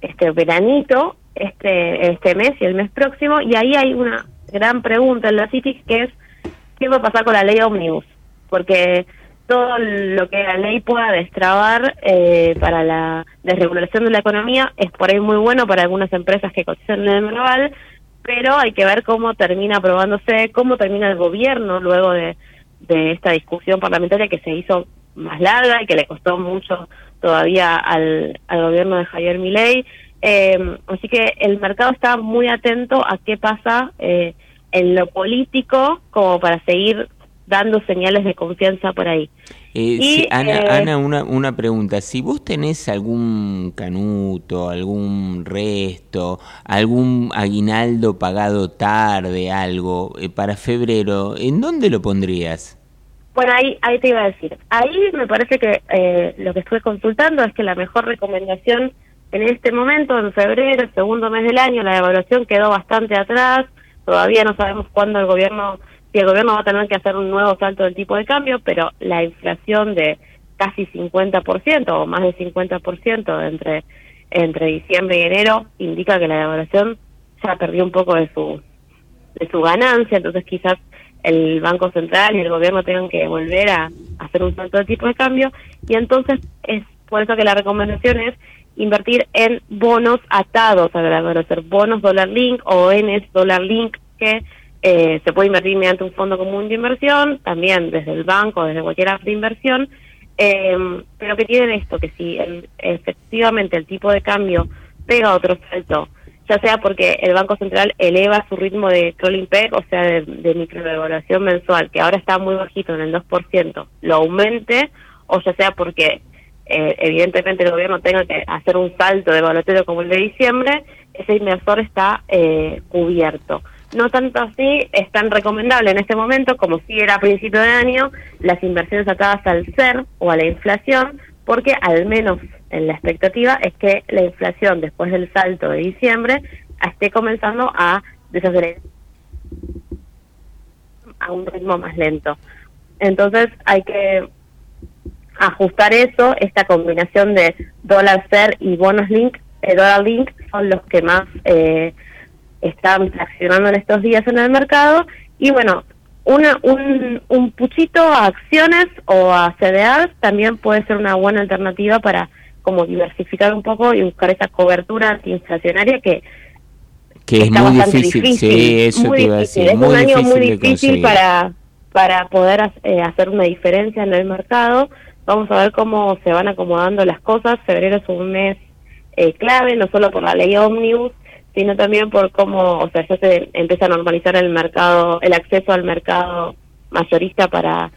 este veranito, este este mes y el mes próximo. Y ahí hay una gran pregunta en la City que es qué va a pasar con la ley Omnibus, porque todo lo que la ley pueda destrabar eh, para la desregulación de la economía es por ahí muy bueno para algunas empresas que cotizan en el global, pero hay que ver cómo termina aprobándose, cómo termina el gobierno luego de, de esta discusión parlamentaria que se hizo más larga y que le costó mucho todavía al, al gobierno de Javier Milei. Eh, así que el mercado está muy atento a qué pasa eh, en lo político como para seguir dando señales de confianza por ahí. Eh, Ana, eh, Ana una, una pregunta. Si vos tenés algún canuto, algún resto, algún aguinaldo pagado tarde, algo, eh, para febrero, ¿en dónde lo pondrías? Bueno, ahí, ahí te iba a decir. Ahí me parece que eh, lo que estuve consultando es que la mejor recomendación en este momento, en febrero, segundo mes del año, la evaluación quedó bastante atrás. Todavía no sabemos cuándo el gobierno si el gobierno va a tener que hacer un nuevo salto del tipo de cambio, pero la inflación de casi 50% o más de 50% entre entre diciembre y enero indica que la devaluación ya perdió un poco de su de su ganancia, entonces quizás el Banco Central y el gobierno tengan que volver a, hacer un salto del tipo de cambio. Y entonces es por eso que la recomendación es invertir en bonos atados a la devaluación, bonos dólar link o ONs dólar link que eh, se puede invertir mediante un fondo común de inversión, también desde el banco, desde cualquier app de inversión, eh, pero que tienen esto, que si efectivamente el tipo de cambio pega otro salto, ya sea porque el Banco Central eleva su ritmo de crawling peg, o sea, de, de microdevaluación mensual, que ahora está muy bajito en el 2%, lo aumente, o ya sea porque eh, evidentemente el gobierno tenga que hacer un salto de evaluatorio como el de diciembre, ese inversor está eh, cubierto. No tanto así, es tan recomendable en este momento como si era a principio de año las inversiones atadas al ser o a la inflación, porque al menos en la expectativa es que la inflación después del salto de diciembre esté comenzando a desacelerar a un ritmo más lento. Entonces hay que ajustar eso, esta combinación de dólar ser y bonos link, eh, dólar link son los que más eh, están traccionando en estos días en el mercado y bueno, una, un, un puchito a acciones o a CDRs también puede ser una buena alternativa para como diversificar un poco y buscar esa cobertura antiinflacionaria que que es muy difícil, sí, eso te iba a decir, es un año muy difícil para para poder eh, hacer una diferencia en el mercado. Vamos a ver cómo se van acomodando las cosas. Febrero es un mes eh, clave, no solo por la ley Omnibus, sino también por cómo, o sea, ya se empieza a normalizar el mercado, el acceso al mercado mayorista para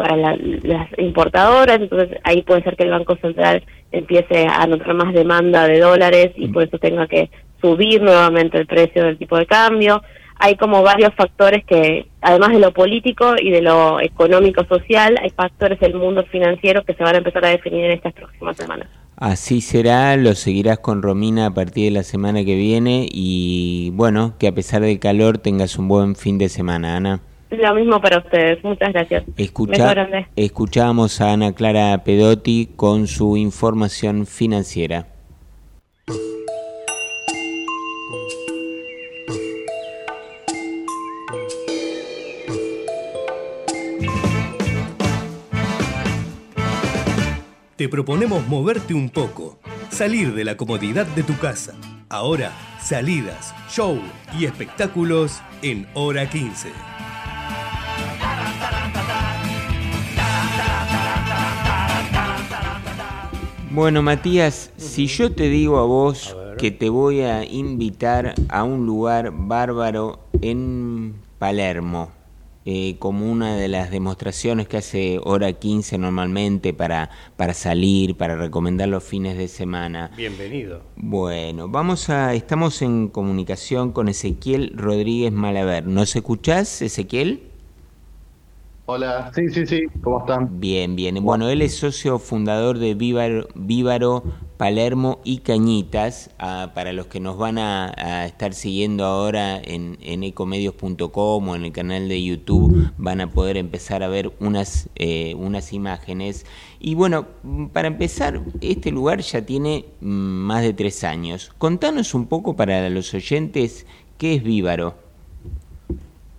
para las importadoras, entonces ahí puede ser que el Banco Central empiece a notar más demanda de dólares y por eso tenga que subir nuevamente el precio del tipo de cambio. Hay como varios factores que, además de lo político y de lo económico-social, hay factores del mundo financiero que se van a empezar a definir en estas próximas semanas. Así será, lo seguirás con Romina a partir de la semana que viene y bueno, que a pesar del calor tengas un buen fin de semana, Ana. Lo mismo para ustedes, muchas gracias. Escucha, escuchamos a Ana Clara Pedotti con su información financiera. Te proponemos moverte un poco, salir de la comodidad de tu casa. Ahora, salidas, show y espectáculos en hora 15. Bueno, Matías, si yo te digo a vos que te voy a invitar a un lugar bárbaro en Palermo, eh, como una de las demostraciones que hace hora 15 normalmente para, para salir, para recomendar los fines de semana. Bienvenido. Bueno, vamos a, estamos en comunicación con Ezequiel Rodríguez Malaver. ¿Nos escuchás, Ezequiel? Hola, sí, sí, sí, ¿cómo están? Bien, bien. Bueno, él es socio fundador de Vívaro, Palermo y Cañitas, ah, para los que nos van a, estar siguiendo ahora en, ecomedios.com o en el canal de YouTube, van a poder empezar a ver unas, eh, unas imágenes. Y bueno, para empezar, este lugar ya tiene mm, más de tres años. Contanos un poco para los oyentes qué es Vívaro.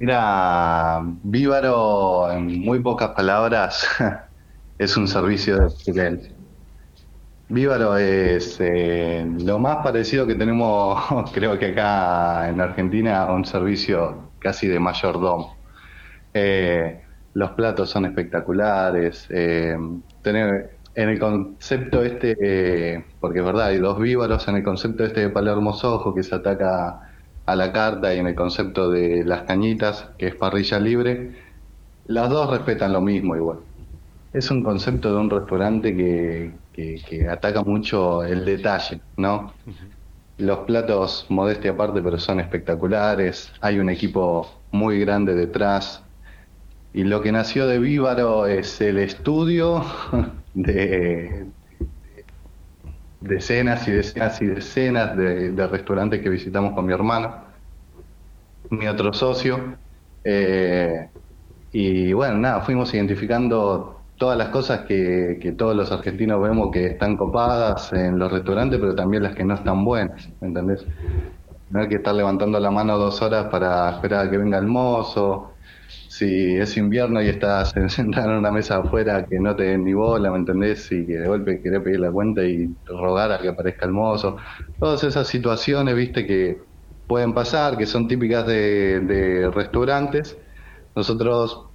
Mira, Vívaro, en muy pocas palabras, es un servicio de excelencia Vívaro es eh, lo más parecido que tenemos, creo que acá en Argentina, un servicio casi de mayordomo. Eh, los platos son espectaculares. Eh, tener, en el concepto este, porque es verdad, hay dos vívaros en el concepto este de Palermo Sojo que se ataca a la carta y en el concepto de las cañitas, que es parrilla libre, las dos respetan lo mismo igual. Es un concepto de un restaurante que, que, ataca mucho el detalle, ¿no? Los platos, modestia aparte, pero son espectaculares. Hay un equipo muy grande detrás. Y lo que nació de Vívaro es el estudio de decenas y decenas y decenas de, restaurantes que visitamos con mi hermano, mi otro socio. Eh, y bueno, nada, fuimos identificando todas las cosas que, todos los argentinos vemos que están copadas en los restaurantes, pero también las que no están buenas, ¿me entendés? No hay que estar levantando la mano dos horas para esperar a que venga el mozo. Si es invierno y estás sentado en una mesa afuera que no te den ni bola, ¿me entendés? Y que de golpe querés pedir la cuenta y rogar a que aparezca el mozo. Todas esas situaciones, viste, que pueden pasar, que son típicas de, de restaurantes. Nosotros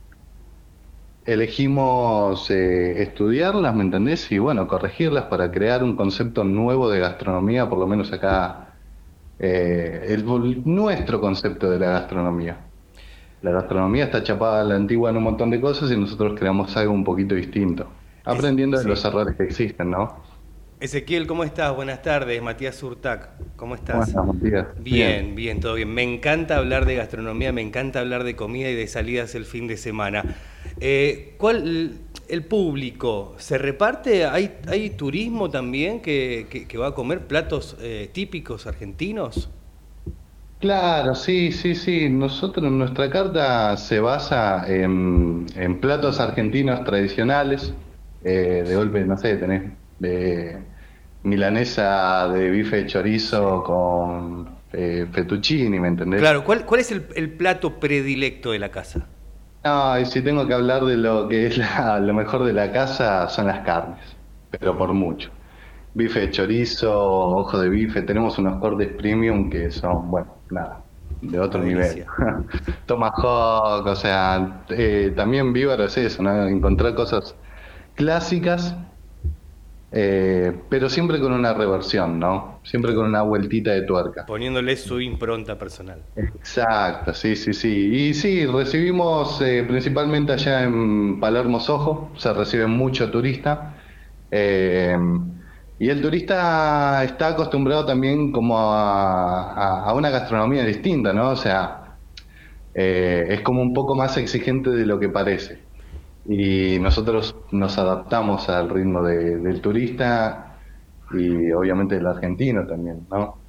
elegimos eh, estudiarlas, ¿me entendés? Y bueno, corregirlas para crear un concepto nuevo de gastronomía, por lo menos acá, eh, el, nuestro concepto de la gastronomía. La gastronomía está chapada a la antigua en un montón de cosas y nosotros creamos algo un poquito distinto, aprendiendo de los errores que existen, ¿no? Ezequiel, ¿cómo estás? Buenas tardes. Matías Urtac, ¿cómo estás? Buenas, Matías. Bien, bien, todo bien. Me encanta hablar de gastronomía, me encanta hablar de comida y de salidas el fin de semana. Eh, ¿Cuál el público se reparte? ¿Hay, hay turismo también que, va a comer platos eh, típicos argentinos? Claro, sí, sí, sí. Nosotros, nuestra carta se basa en, platos argentinos tradicionales. eh, de golpe, no sé, tenés de milanesa de bife de chorizo con eh, fettuccini, ¿me entendés? Claro, ¿cuál, cuál es el, el plato predilecto de la casa? No, y si tengo que hablar de lo que es la- lo mejor de la casa, son las carnes, pero por mucho. Bife de chorizo, ojo de bife, tenemos unos cortes premium que son, bueno, nada, de otro Una nivel. Tomahawk, o sea, eh, también Víbaro es eso, ¿no? Encontrar cosas clásicas, eh, pero siempre con una reversión, ¿no? Siempre con una vueltita de tuerca. Poniéndole su impronta personal. Exacto, sí, sí, sí. Y sí, recibimos eh, principalmente allá en Palermo Sojo, se recibe mucho turista. eh, y el turista está acostumbrado también como a, a- una gastronomía distinta, ¿no? O sea, eh, es como un poco más exigente de lo que parece. Y nosotros nos adaptamos al ritmo de- del turista y obviamente del argentino también, ¿no?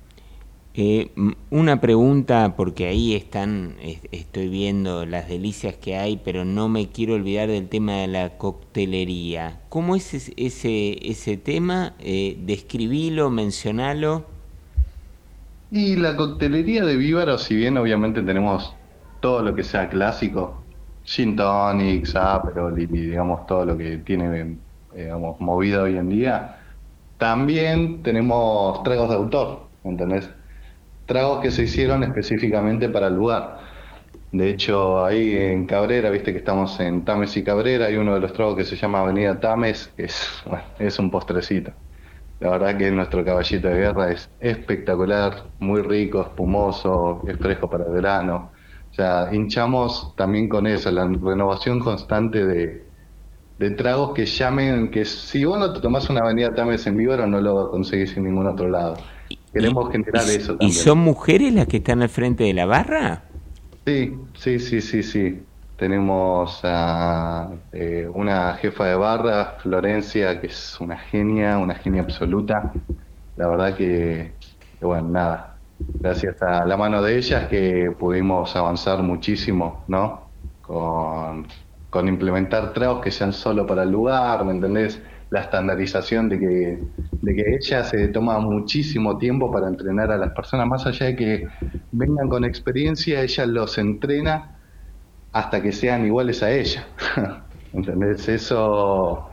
Eh, una pregunta, porque ahí están, es- estoy viendo las delicias que hay, pero no me quiero olvidar del tema de la coctelería. ¿Cómo es ese, ese, tema? Eh, describilo, mencionalo. Y la coctelería de Víbaro, si bien obviamente tenemos todo lo que sea clásico, gin tonics, aperol y digamos todo lo que tiene eh, digamos, movida hoy en día, también tenemos tragos de autor, ¿entendés? Tragos que se hicieron específicamente para el lugar. De hecho, ahí en Cabrera, viste que estamos en Tames y Cabrera, hay uno de los tragos que se llama Avenida Tames, es, bueno, es un postrecito. La verdad que nuestro caballito de guerra es espectacular, muy rico, espumoso, es fresco para el verano. O sea, hinchamos también con eso, la renovación constante de, de tragos que llamen, que si vos no te tomás una avenida Tames en Víbaro no lo conseguís en ningún otro lado. Queremos generar eso ¿Y también. son mujeres las que están al frente de la barra? Sí, sí, sí, sí, sí. Tenemos a eh, una jefa de barra, Florencia, que es una genia, una genia absoluta. La verdad que, que bueno, nada. Gracias a la mano de ella es que pudimos avanzar muchísimo, ¿no? Con, con implementar tragos que sean solo para el lugar, ¿me entendés? La estandarización de que, de que ella se toma muchísimo tiempo para entrenar a las personas, más allá de que vengan con experiencia, ella los entrena hasta que sean iguales a ella. ¿Entendés? Eso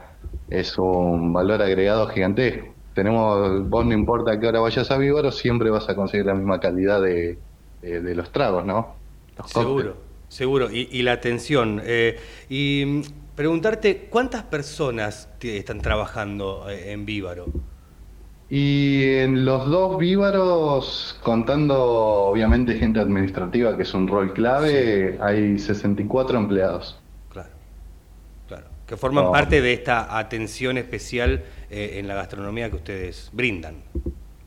es un valor agregado gigantesco. Tenemos, vos no importa a qué hora vayas a Víbaro, siempre vas a conseguir la misma calidad de, de- de los tragos, ¿no? Los Seguro, seguro. Y, y la atención. eh, y preguntarte, ¿cuántas personas están trabajando eh, en Víbaro? Y en los dos víbaros, contando obviamente gente administrativa, que es un rol clave, hay 64 empleados. Que forman No. parte de esta atención especial eh, en la gastronomía que ustedes brindan.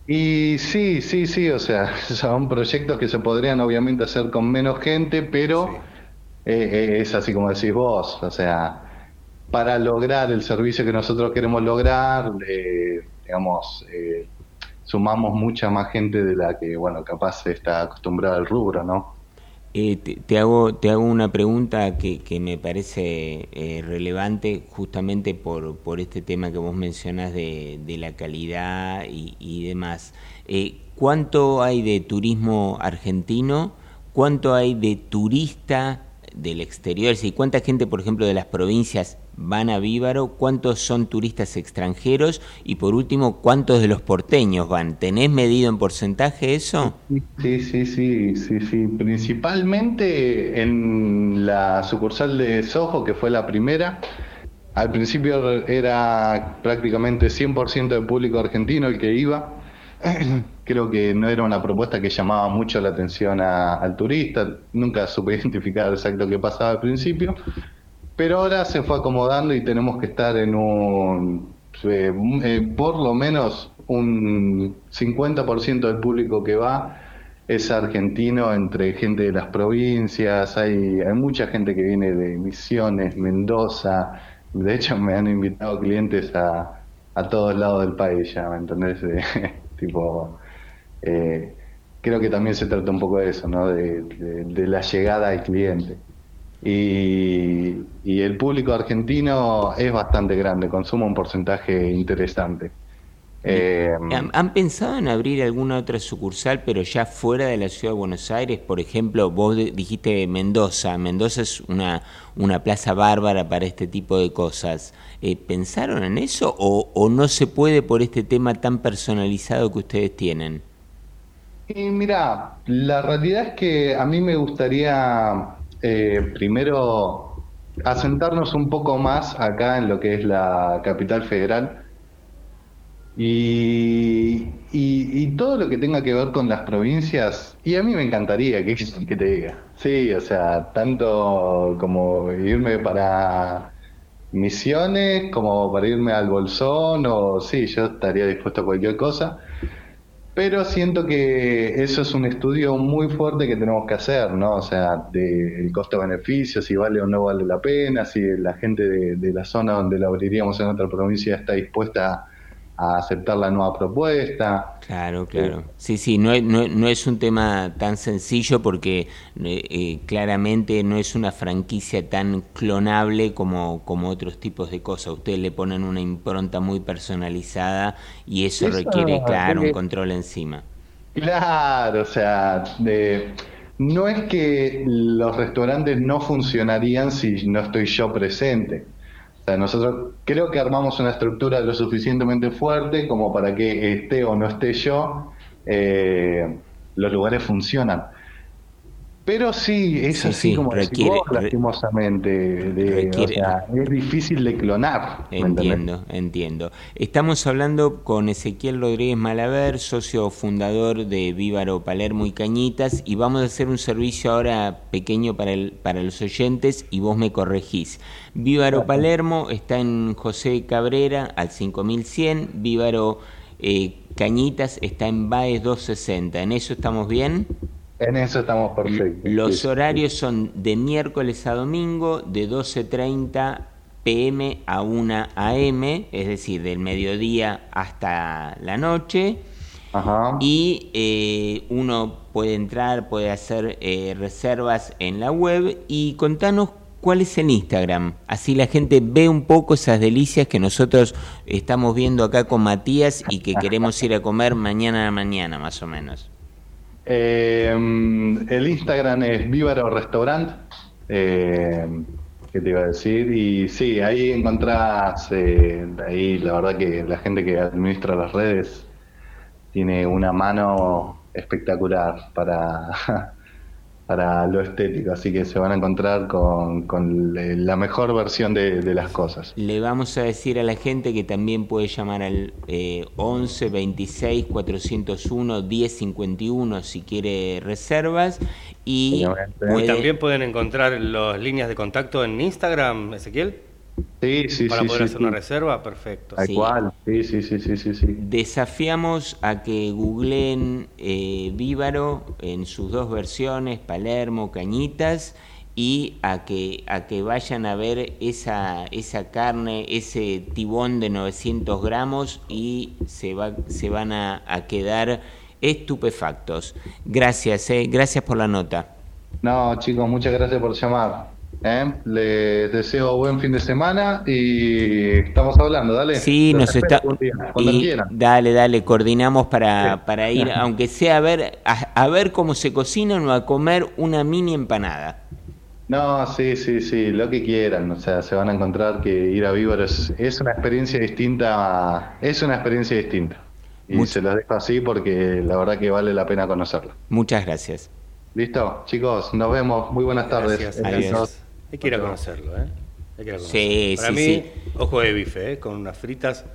Y sí, sí, sí, o sea, son proyectos que se podrían obviamente hacer con menos gente, pero eh, es así como decís vos, o sea, para lograr el servicio que nosotros queremos lograr, eh, digamos, eh, sumamos mucha más gente de la que, bueno, capaz está acostumbrada al rubro, ¿no? Eh, te, hago, te hago una pregunta que, que me parece eh, relevante justamente por, por este tema que vos mencionás de, de la calidad y, y demás. Eh, ¿Cuánto hay de turismo argentino? ¿Cuánto hay de turista del exterior? Decir, ¿Cuánta gente, por ejemplo, de las provincias van a Víbaro? ¿Cuántos son turistas extranjeros? Y por último, ¿cuántos de los porteños van? ¿Tenés medido en porcentaje eso? Sí, sí, sí, sí, sí. Principalmente en la sucursal de Soho, que fue la primera. Al principio era prácticamente 100% del público argentino el que iba. Creo que no era una propuesta que llamaba mucho la atención al turista. Nunca supe identificar exacto qué pasaba al principio. Pero ahora se fue acomodando y tenemos que estar en un, eh, eh, por lo menos un 50% del público que va es argentino entre gente de las provincias, hay, hay mucha gente que viene de Misiones, Mendoza, de hecho me han invitado clientes a, a todos lados del país ya, ¿me entendés? Tipo, eh, creo que también se trata un poco de eso, ¿no? De, de- de la llegada al cliente. y, y el público argentino es bastante grande, consume un porcentaje interesante. Eh, ¿Han, ¿Han, pensado en abrir alguna otra sucursal, pero ya fuera de la ciudad de Buenos Aires? Por ejemplo, vos dijiste Mendoza. Mendoza es una, una plaza bárbara para este tipo de cosas. Eh, ¿Pensaron en eso o, o, no se puede por este tema tan personalizado que ustedes tienen? Y mira, la realidad es que a mí me gustaría eh, primero asentarnos un poco más acá en lo que es la capital federal y, y, todo lo que tenga que ver con las provincias, y a mí me encantaría que, que te diga, sí, o sea, tanto como irme para Misiones, como para irme al Bolsón, o sí, yo estaría dispuesto a cualquier cosa, pero siento que eso es un estudio muy fuerte que tenemos que hacer, ¿no? O sea, del costo-beneficio, si vale o no vale la pena, si la gente de, de la zona donde la abriríamos en otra provincia está dispuesta a a aceptar la nueva propuesta. Claro, claro. Sí, sí, no es, no, no es un tema tan sencillo porque eh, eh, claramente no es una franquicia tan clonable como, como otros tipos de cosas. Ustedes le ponen una impronta muy personalizada y eso, eso requiere, claro, un control encima. Claro, o sea, de, no es que los restaurantes no funcionarían si no estoy yo presente sea, nosotros creo que armamos una estructura lo suficientemente fuerte como para que esté o no esté yo, eh, los lugares funcionan. Pero sí, es Sí, así sí, como requiere- vos, lastimosamente. de- requiere- o sea, es difícil de clonar. Entiendo, entiendo. Estamos hablando con Ezequiel Rodríguez Malaver, socio fundador de Vívaro Palermo y Cañitas, y vamos a hacer un servicio ahora pequeño para, el, para los oyentes y vos me corregís. Vívaro Palermo está en José Cabrera al 5100, Vívaro eh, Cañitas está en Baez 260. ¿En eso estamos bien? En eso estamos perfectos. Los Sí, sí. horarios son de miércoles a domingo, de 12.30 pm a 1 am, es decir, del mediodía hasta la noche. Y eh, uno puede entrar, puede hacer eh, reservas en la web y contanos cuál es el Instagram. Así la gente ve un poco esas delicias que nosotros estamos viendo acá con Matías y que queremos ir a comer mañana a la mañana, más o menos. Eh, el Instagram es Vívaro Restaurant. Eh, ¿Qué te iba a decir? Y sí, ahí encontrás, eh, ahí la verdad que la gente que administra las redes tiene una mano espectacular para, para lo estético, así que se van a encontrar con, con la mejor versión de, de las cosas. Le vamos a decir a la gente que también puede llamar al eh, 11 26 401 10 51 si quiere reservas y Y puede- también pueden encontrar las líneas de contacto en Instagram, Ezequiel. Sí, sí, Para sí, poder sí, hacer sí. una reserva, perfecto. Tal cual, sí, sí, sí, sí, sí, sí. Desafiamos a que googleen eh, Vívaro en sus dos versiones, Palermo, Cañitas, y a que, a que vayan a ver esa, esa carne, ese tibón de 900 gramos y se, va, se van a, a quedar estupefactos. Gracias, eh, gracias por la nota. No, chicos, muchas gracias por llamar. ¿Eh? Les deseo buen fin de semana y estamos hablando, dale. Sí, Los nos está. día, y dale, dale, coordinamos para, para ir, aunque sea a ver, a, a ver cómo se cocinan o a comer una mini empanada. No, sí, sí, sí, lo que quieran. O sea, se van a encontrar que ir a Víbaro es, es una experiencia distinta. Es una experiencia distinta. Y se los dejo así porque la verdad que vale la pena conocerlo. Muchas gracias. Listo, chicos, nos vemos. Muy buenas tardes. Gracias. Adiós. Hay que ir a conocerlo, ¿eh? Hay que ir a conocerlo. Sí, Para sí, mí, sí. ojo de bife, ¿eh? Con unas fritas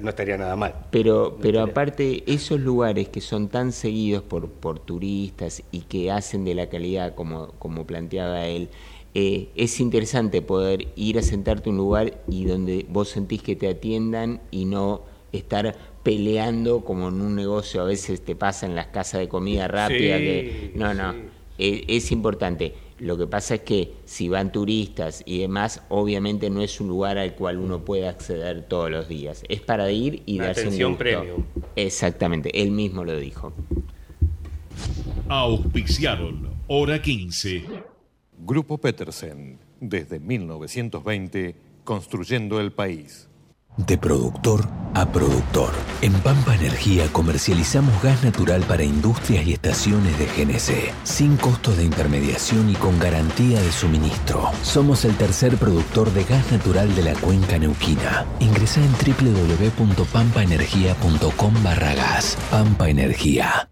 no estaría nada mal. Pero, pero aparte, esos lugares que son tan seguidos por, por turistas y que hacen de la calidad como, como planteaba él, eh, es interesante poder ir a sentarte a un lugar y donde vos sentís que te atiendan y no estar peleando como en un negocio a veces te pasa en las casas de comida rápida Sí, que no no eh, es importante lo que pasa es que si van turistas y demás, obviamente no es un lugar al cual uno puede acceder todos los días. Es para ir y darse Atención un gusto. Exactamente, él mismo lo dijo. Auspiciaron Hora 15. Grupo Petersen, desde 1920, construyendo el país. De productor a productor. En Pampa Energía comercializamos gas natural para industrias y estaciones de GNC, sin costos de intermediación y con garantía de suministro. Somos el tercer productor de gas natural de la cuenca neuquina. Ingresa en www.pampaenergia.com barragas. Pampa Energía.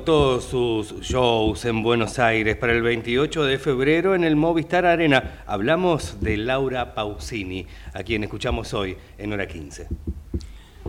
agotó sus shows en Buenos Aires para el 28 de febrero en el Movistar Arena. Hablamos de Laura Pausini, a quien escuchamos hoy en hora 15.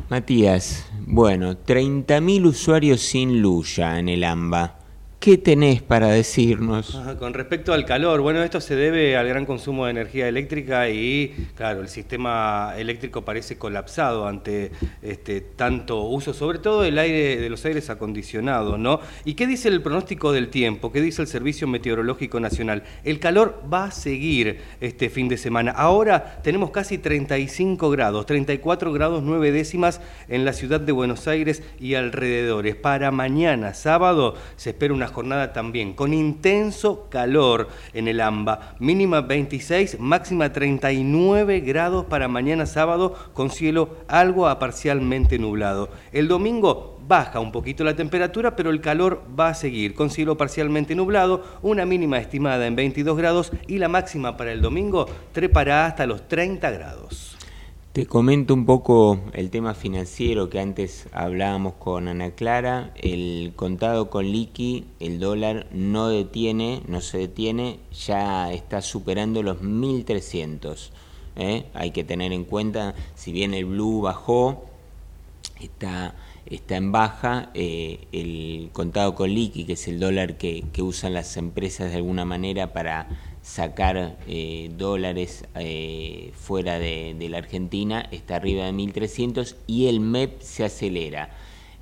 Matías, bueno, 30.000 usuarios sin luya en el AMBA. ¿Qué tenés para decirnos? con respecto al calor, bueno, esto se debe al gran consumo de energía eléctrica y, claro, el sistema eléctrico parece colapsado ante este, tanto uso, sobre todo el aire de los aires acondicionados, ¿no? ¿Y qué dice el pronóstico del tiempo? ¿Qué dice el Servicio Meteorológico Nacional? El calor va a seguir este fin de semana. Ahora tenemos casi 35 grados, 34 grados 9 décimas en la ciudad de Buenos Aires y alrededores. Para mañana, sábado, se espera una jornada también con intenso calor en el AMBA. Mínima 26, máxima 39 grados para mañana sábado con cielo algo a parcialmente nublado. El domingo baja un poquito la temperatura, pero el calor va a seguir con cielo parcialmente nublado, una mínima estimada en 22 grados y la máxima para el domingo trepará hasta los 30 grados. Te comento un poco el tema financiero que antes hablábamos con Ana Clara. El contado con liqui, el dólar no detiene, no se detiene, ya está superando los 1300. ¿eh? Hay que tener en cuenta, si bien el blue bajó, está, está en baja, eh, el contado con liqui, que es el dólar que, que usan las empresas de alguna manera para sacar eh, dólares eh, fuera de, la Argentina está arriba de 1.300 y el MEP se acelera.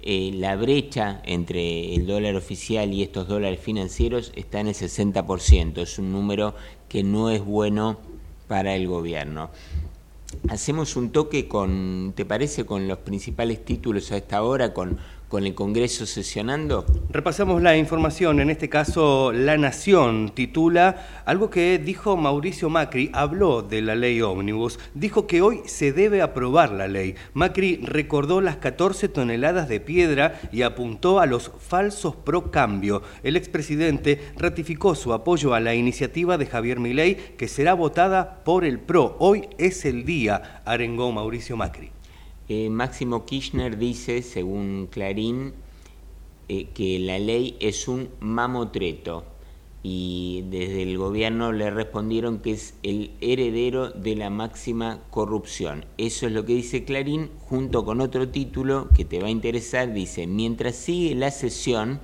Eh, la brecha entre el dólar oficial y estos dólares financieros está en el 60%, es un número que no es bueno para el gobierno. Hacemos un toque con, ¿te parece?, con los principales títulos a esta hora, con con el Congreso sesionando? Repasamos la información, en este caso La Nación titula algo que dijo Mauricio Macri, habló de la ley ómnibus, dijo que hoy se debe aprobar la ley. Macri recordó las 14 toneladas de piedra y apuntó a los falsos pro cambio. El expresidente ratificó su apoyo a la iniciativa de Javier Milei que será votada por el PRO. Hoy es el día, arengó Mauricio Macri. Eh, Máximo Kirchner dice, según Clarín, eh, que la ley es un mamotreto y desde el gobierno le respondieron que es el heredero de la máxima corrupción. Eso es lo que dice Clarín, junto con otro título que te va a interesar, dice, mientras sigue la sesión,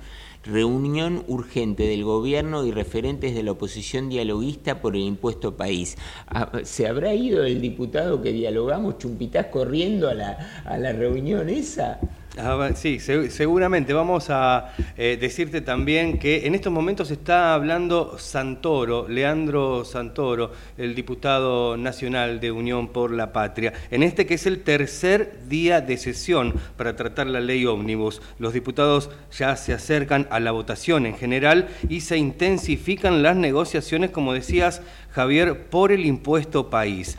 reunión urgente del gobierno y referentes de la oposición dialoguista por el impuesto país. Ah, ¿Se habrá ido el diputado que dialogamos, Chumpitás, corriendo a la, a la reunión esa? Ah, sí, seguramente. Vamos a eh, decirte también que en estos momentos está hablando Santoro, Leandro Santoro, el diputado nacional de Unión por la Patria, en este que es el tercer día de sesión para tratar la ley ómnibus. Los diputados ya se acercan a la votación en general y se intensifican las negociaciones, como decías, Javier, por el impuesto país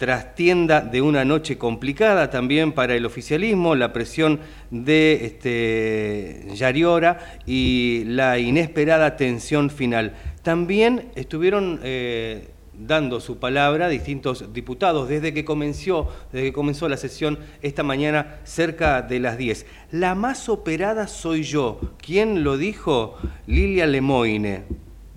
trastienda de una noche complicada también para el oficialismo, la presión de este, Yariora y la inesperada tensión final. También estuvieron eh, dando su palabra distintos diputados desde que, comenzó, desde que comenzó la sesión esta mañana cerca de las 10. La más operada soy yo. ¿Quién lo dijo? Lilia Lemoine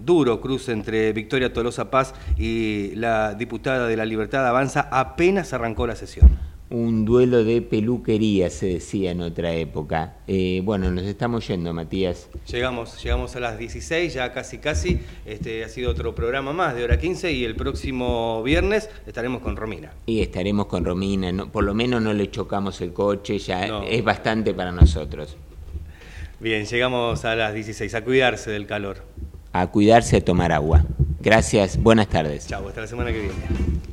duro cruce entre Victoria Tolosa Paz y la diputada de la Libertad Avanza apenas arrancó la sesión. Un duelo de peluquería, se decía en otra época. Eh, bueno, nos estamos yendo, Matías. Llegamos, llegamos a las 16, ya casi casi. Este ha sido otro programa más de hora 15 y el próximo viernes estaremos con Romina. Y estaremos con Romina, por lo menos no le chocamos el coche, ya es bastante para nosotros. Bien, llegamos a las 16, a cuidarse del calor a cuidarse, a tomar agua. Gracias, buenas tardes. Chao, hasta la semana que viene.